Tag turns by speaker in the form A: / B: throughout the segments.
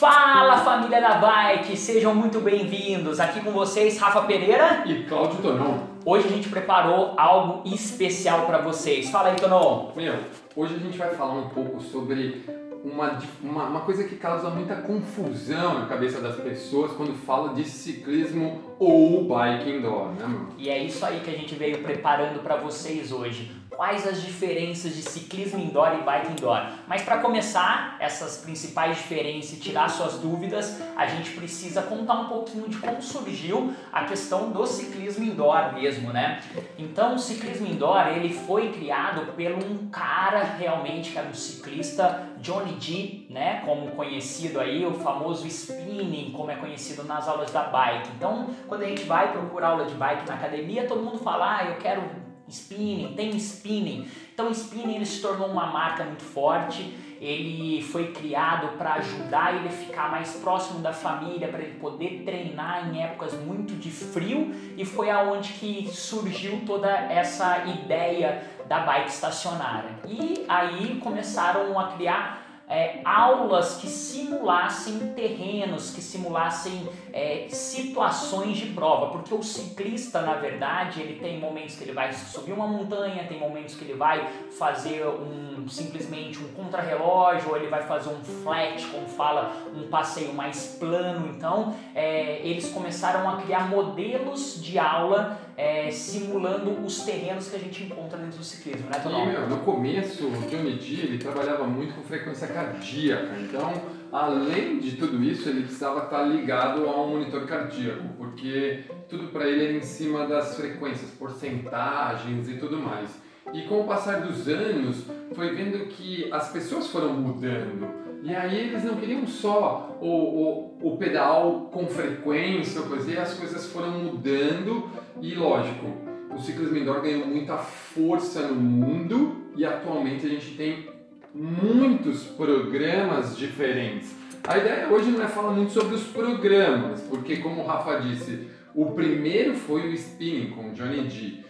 A: Fala família da Bike, sejam muito bem-vindos. Aqui com vocês, Rafa Pereira
B: e Cláudio Tonon.
A: Hoje a gente preparou algo especial para vocês. Fala aí, Tonon.
B: Meu, hoje a gente vai falar um pouco sobre uma, uma, uma, coisa que causa muita confusão na cabeça das pessoas quando fala de ciclismo ou bike indoor, né, meu?
A: E é isso aí que a gente veio preparando para vocês hoje quais as diferenças de ciclismo indoor e bike indoor. Mas para começar essas principais diferenças e tirar suas dúvidas, a gente precisa contar um pouquinho de como surgiu a questão do ciclismo indoor mesmo, né? Então, o ciclismo indoor, ele foi criado por um cara realmente que era um ciclista, Johnny G, né, como conhecido aí, o famoso spinning, como é conhecido nas aulas da bike. Então, quando a gente vai procurar aula de bike na academia, todo mundo fala: "Ah, eu quero spinning, tem spinning. Então spinning ele se tornou uma marca muito forte, ele foi criado para ajudar ele a ficar mais próximo da família, para ele poder treinar em épocas muito de frio e foi aonde que surgiu toda essa ideia da bike estacionária. E aí começaram a criar é, aulas que simulassem terrenos, que simulassem é, situações de prova, porque o ciclista, na verdade, ele tem momentos que ele vai subir uma montanha, tem momentos que ele vai fazer um simplesmente um contrarrelógio, ou ele vai fazer um flat, como fala, um passeio mais plano. Então, é, eles começaram a criar modelos de aula é, simulando os terrenos que a gente encontra dentro do ciclismo, né,
B: meu, no começo, o Johnny D, ele trabalhava muito com frequência cardíaca, então, além de tudo isso, ele precisava estar ligado a um monitor cardíaco, porque tudo para ele era em cima das frequências, porcentagens e tudo mais. E com o passar dos anos, foi vendo que as pessoas foram mudando. E aí eles não queriam só o, o, o pedal com frequência, coisa, e as coisas foram mudando e lógico, o ciclismo indoor ganhou muita força no mundo e atualmente a gente tem muitos programas diferentes. A ideia hoje não é falar muito sobre os programas, porque como o Rafa disse, o primeiro foi o spinning com Johnny G,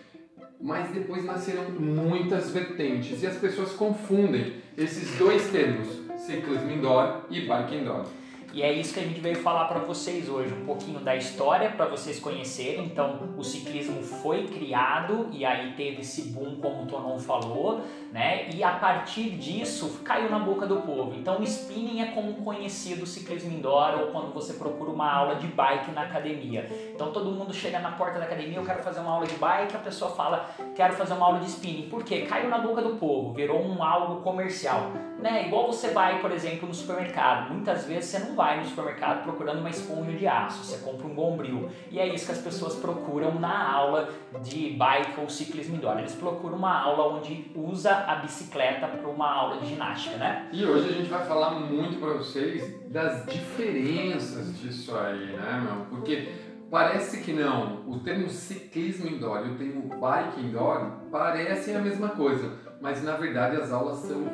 B: mas depois nasceram muitas vertentes e as pessoas confundem esses dois termos ciclismo indoor e bike indoor.
A: E é isso que a gente veio falar para vocês hoje, um pouquinho da história para vocês conhecerem. Então, o ciclismo foi criado e aí teve esse boom, como o Tonon falou, né? E a partir disso caiu na boca do povo. Então, o spinning é como conhecido o ciclismo indoor ou quando você procura uma aula de bike na academia. Então, todo mundo chega na porta da academia, eu quero fazer uma aula de bike, a pessoa fala, quero fazer uma aula de spinning. Por quê? Caiu na boca do povo, virou um algo comercial, né? Igual você vai, por exemplo, no supermercado. Muitas vezes você não vai no supermercado procurando uma esponja de aço, você compra um bombril. E é isso que as pessoas procuram na aula de bike ou ciclismo indoor. Eles procuram uma aula onde usa a bicicleta para uma aula de ginástica, né?
B: E hoje a gente vai falar muito para vocês das diferenças disso aí, né, meu? Porque parece que não. O termo ciclismo indoor e o termo bike indoor parecem a mesma coisa, mas na verdade as aulas são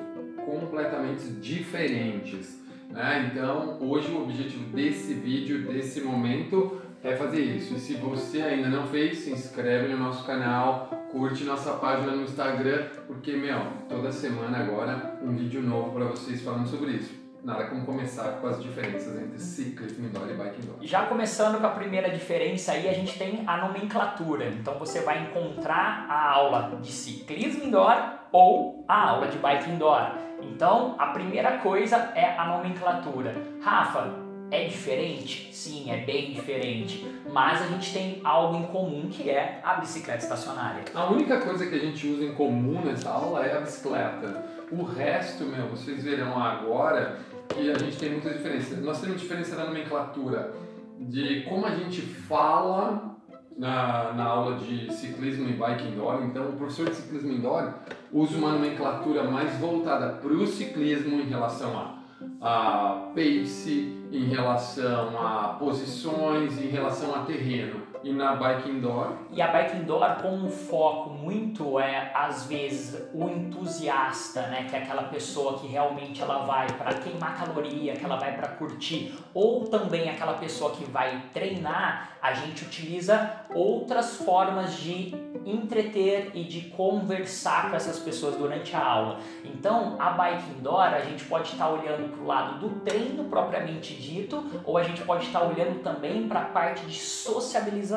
B: completamente diferentes. Né? Então, hoje o objetivo desse vídeo, desse momento, é fazer isso. E se você ainda não fez, se inscreve no nosso canal, curte nossa página no Instagram, porque, meu, toda semana agora um vídeo novo para vocês falando sobre isso. Nada como começar com as diferenças entre ciclismo indoor e bike indoor.
A: Já começando com a primeira diferença aí, a gente tem a nomenclatura. Então você vai encontrar a aula de ciclismo indoor ou a aula de bike indoor. Então, a primeira coisa é a nomenclatura. Rafa, é diferente? Sim, é bem diferente. Mas a gente tem algo em comum que é a bicicleta estacionária.
B: A única coisa que a gente usa em comum nessa aula é a bicicleta. O resto, meu, vocês verão agora que a gente tem muitas diferenças. Nós temos diferença na nomenclatura de como a gente fala na, na aula de ciclismo e bike indoor. Então, o professor de ciclismo indoor usa uma nomenclatura mais voltada para o ciclismo em relação a, a pace, em relação a posições, em relação a terreno. E na bike indoor?
A: E a bike indoor com um foco muito é às vezes o entusiasta, né, que é aquela pessoa que realmente ela vai para queimar caloria, que ela vai para curtir, ou também aquela pessoa que vai treinar, a gente utiliza outras formas de entreter e de conversar com essas pessoas durante a aula. Então, a bike indoor, a gente pode estar olhando para o lado do treino propriamente dito, ou a gente pode estar olhando também para a parte de sociabilização.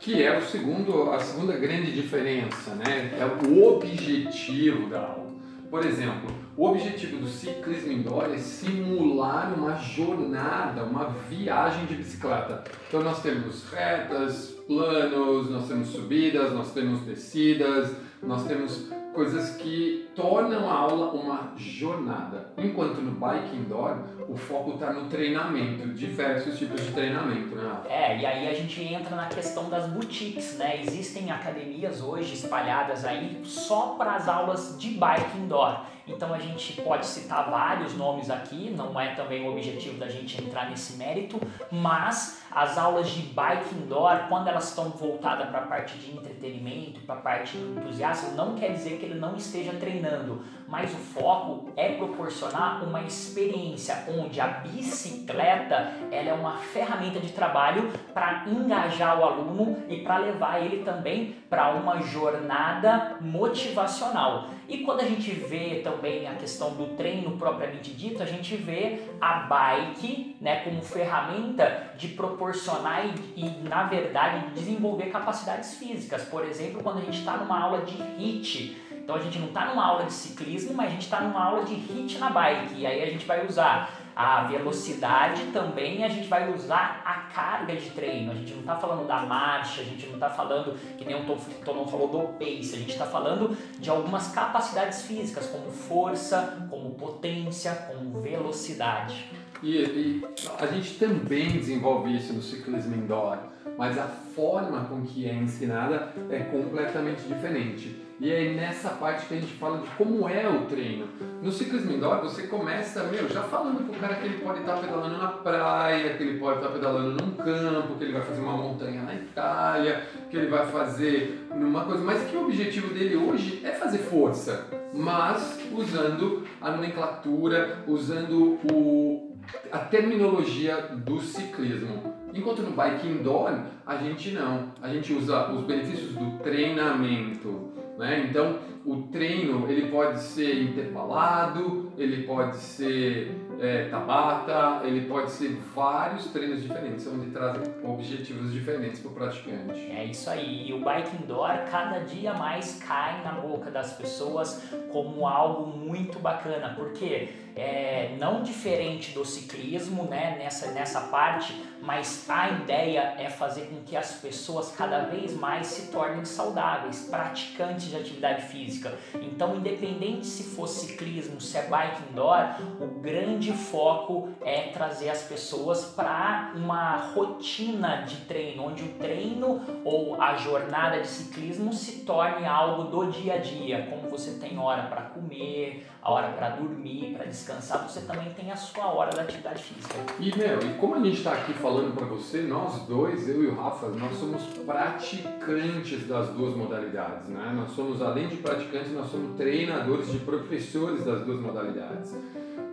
B: Que é o segundo, a segunda grande diferença, né? É o objetivo da aula. Por exemplo, o objetivo do ciclismo indoor é simular uma jornada, uma viagem de bicicleta. Então nós temos retas, planos, nós temos subidas, nós temos descidas, nós temos coisas que tornam a aula uma jornada. Enquanto no bike indoor, o foco está no treinamento, diversos tipos de treinamento, né?
A: É, e aí a gente entra na questão das boutiques, né? Existem academias hoje espalhadas aí só para as aulas de bike indoor. Então a gente pode citar vários nomes aqui, não é também o objetivo da gente entrar nesse mérito, mas as aulas de bike indoor, quando elas estão voltadas para a parte de entretenimento, para a parte do entusiasta, não quer dizer que ele não esteja treinando, mas o foco é proporcionar uma experiência onde a bicicleta ela é uma ferramenta de trabalho para engajar o aluno e para levar ele também para uma jornada motivacional. E quando a gente vê também a questão do treino propriamente dito, a gente vê a bike né, como ferramenta de proporcionar e, e na verdade, desenvolver capacidades físicas. Por exemplo, quando a gente está numa aula de HIIT, então a gente não está numa aula de ciclismo, mas a gente está numa aula de HIIT na bike. E aí a gente vai usar a velocidade também, a gente vai usar a carga de treino. A gente não está falando da marcha, a gente não está falando, que nem o Tom falou, do pace. A gente está falando de algumas capacidades físicas, como força, como potência, como velocidade.
B: E, e a gente também desenvolve isso no ciclismo indoor, mas a forma com que é ensinada é completamente diferente. E é nessa parte que a gente fala de como é o treino. No ciclismo indoor, você começa, meu, já falando pro cara que ele pode estar pedalando na praia, que ele pode estar pedalando num campo, que ele vai fazer uma montanha na Itália, que ele vai fazer numa coisa, mas que o objetivo dele hoje é fazer força, mas usando a nomenclatura, usando o, a terminologia do ciclismo. Enquanto no bike indoor, a gente não. A gente usa os benefícios do treinamento. Né? Então, o treino ele pode ser intervalado, ele pode ser é, tabata, ele pode ser vários treinos diferentes, onde trazem objetivos diferentes para o praticante.
A: É isso aí. E o bike indoor cada dia mais cai na boca das pessoas como algo muito bacana, porque é não diferente do ciclismo, né, nessa, nessa parte, mas a ideia é fazer com que as pessoas cada vez mais se tornem saudáveis, praticantes de atividade física. Então, independente se for ciclismo, se é bike indoor, o grande foco é trazer as pessoas para uma rotina de treino, onde o treino ou a jornada de ciclismo se torne algo do dia a dia, como você tem hora para comer, a hora para dormir, para descansar, você também tem a sua hora da atividade física.
B: E, meu, e como a gente está aqui falando para você, nós dois, eu e o Rafa, nós somos praticantes das duas modalidades, né? Nós somos, além de praticantes, nós somos treinadores de professores das duas modalidades.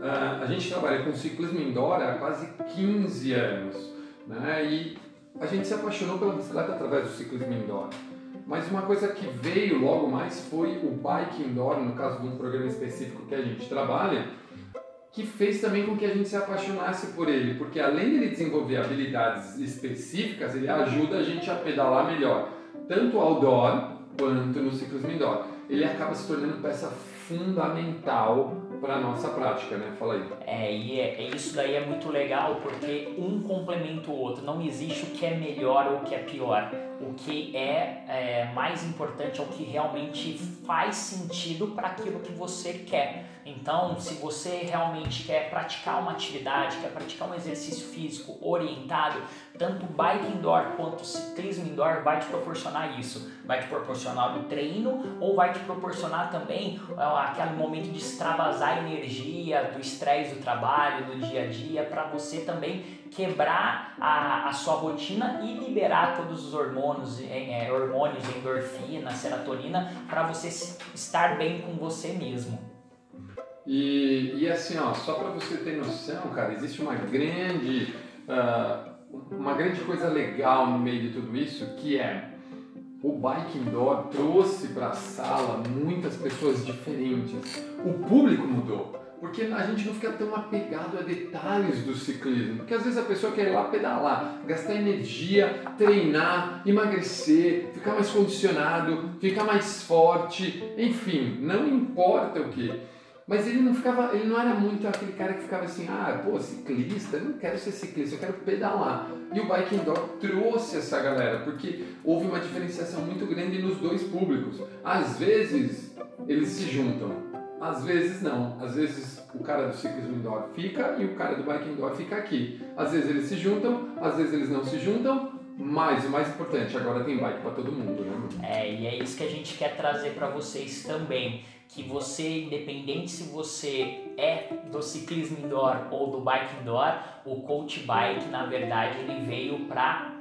B: Uh, a gente trabalha com ciclismo indoor há quase 15 anos, né? E a gente se apaixonou pela bicicleta através do ciclismo indoor. Mas uma coisa que veio logo mais foi o bike indoor, no caso de um programa específico que a gente trabalha, que fez também com que a gente se apaixonasse por ele, porque além de ele desenvolver habilidades específicas, ele ajuda a gente a pedalar melhor, tanto outdoor quanto no ciclismo indoor. Ele acaba se tornando peça fundamental para nossa prática, né? Fala aí.
A: É, e é, é, isso daí é muito legal porque um complementa o outro. Não existe o que é melhor ou o que é pior. O que é, é mais importante é o que realmente faz sentido para aquilo que você quer. Então, se você realmente quer praticar uma atividade, quer praticar um exercício físico orientado, tanto bike indoor quanto ciclismo indoor vai te proporcionar isso. Vai te proporcionar o treino ou vai te proporcionar também aquele momento de extravasar energia, do estresse do trabalho, do dia a dia, para você também quebrar a, a sua rotina e liberar todos os hormônios, é, é hormônios, endorfina, serotonina, para você estar bem com você mesmo.
B: E, e assim, ó, só para você ter noção, cara, existe uma grande, uh, uma grande coisa legal no meio de tudo isso, que é o Bike Indoor trouxe para a sala muitas pessoas diferentes. O público mudou. Porque a gente não fica tão apegado a detalhes do ciclismo. Porque às vezes a pessoa quer ir lá pedalar, gastar energia, treinar, emagrecer, ficar mais condicionado, ficar mais forte, enfim, não importa o que. Mas ele não ficava, ele não era muito aquele cara que ficava assim, ah, pô, ciclista, eu não quero ser ciclista, eu quero pedalar. E o Bike Indoor trouxe essa galera, porque houve uma diferenciação muito grande nos dois públicos. Às vezes eles se juntam, às vezes não. Às vezes o cara do ciclismo indoor fica e o cara do bike indoor fica aqui. Às vezes eles se juntam, às vezes eles não se juntam, mas o mais importante, agora tem bike para todo mundo, né?
A: É, e é isso que a gente quer trazer para vocês também que você, independente se você é do ciclismo indoor ou do bike indoor, o coach bike, na verdade, ele veio para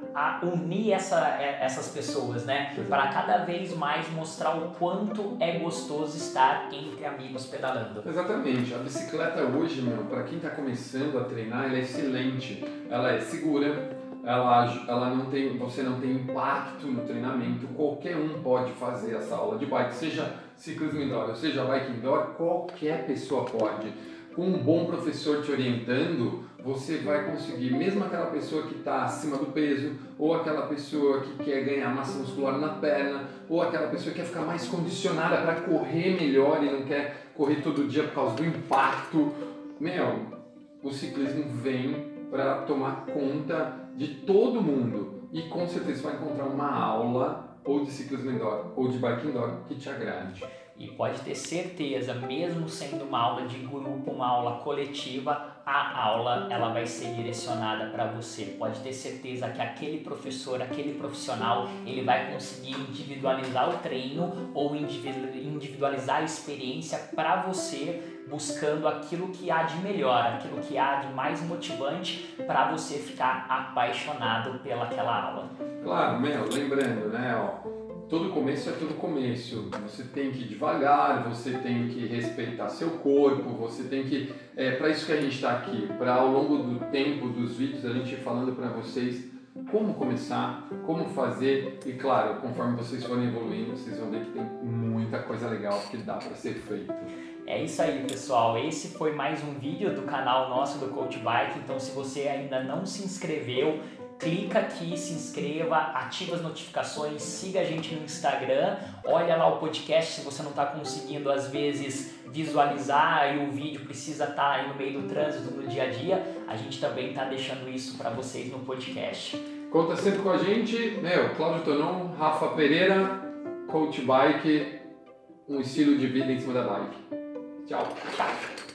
A: unir essa, é, essas pessoas, né? Para cada vez mais mostrar o quanto é gostoso estar entre amigos pedalando.
B: Exatamente. A bicicleta hoje, meu, para quem está começando a treinar, ela é excelente. Ela é segura, ela, ela não tem, você não tem impacto no treinamento, qualquer um pode fazer essa aula de bike, seja ciclismo indoor, seja bike indoor, qualquer pessoa pode. Com um bom professor te orientando, você vai conseguir, mesmo aquela pessoa que está acima do peso, ou aquela pessoa que quer ganhar massa muscular na perna, ou aquela pessoa que quer ficar mais condicionada para correr melhor e não quer correr todo dia por causa do impacto. Meu, o ciclismo vem para tomar conta de todo mundo e com certeza vai encontrar uma aula ou de ciclismo indoor ou de bike indoor que te agrade.
A: E pode ter certeza, mesmo sendo uma aula de grupo, uma aula coletiva, a aula ela vai ser direcionada para você. Pode ter certeza que aquele professor, aquele profissional, ele vai conseguir individualizar o treino ou individualizar a experiência para você buscando aquilo que há de melhor, aquilo que há de mais motivante para você ficar apaixonado pelaquela aula.
B: Claro, meu, lembrando, né, ó, todo começo é todo começo. Você tem que ir devagar, você tem que respeitar seu corpo, você tem que. É para isso que a gente está aqui, para ao longo do tempo dos vídeos a gente falando para vocês como começar, como fazer e claro, conforme vocês forem evoluindo, vocês vão ver que tem muita coisa legal que dá para ser feito.
A: É isso aí, pessoal. Esse foi mais um vídeo do canal nosso do Coach Bike. Então, se você ainda não se inscreveu, clica aqui, se inscreva, ativa as notificações, siga a gente no Instagram, olha lá o podcast se você não está conseguindo às vezes visualizar e o vídeo precisa estar tá aí no meio do trânsito no dia a dia, a gente também está deixando isso para vocês no podcast.
B: Conta sempre com a gente, meu, Cláudio Tonon, Rafa Pereira, Coach Bike, um estilo de vida em cima da bike. Tchau.
A: Tchau.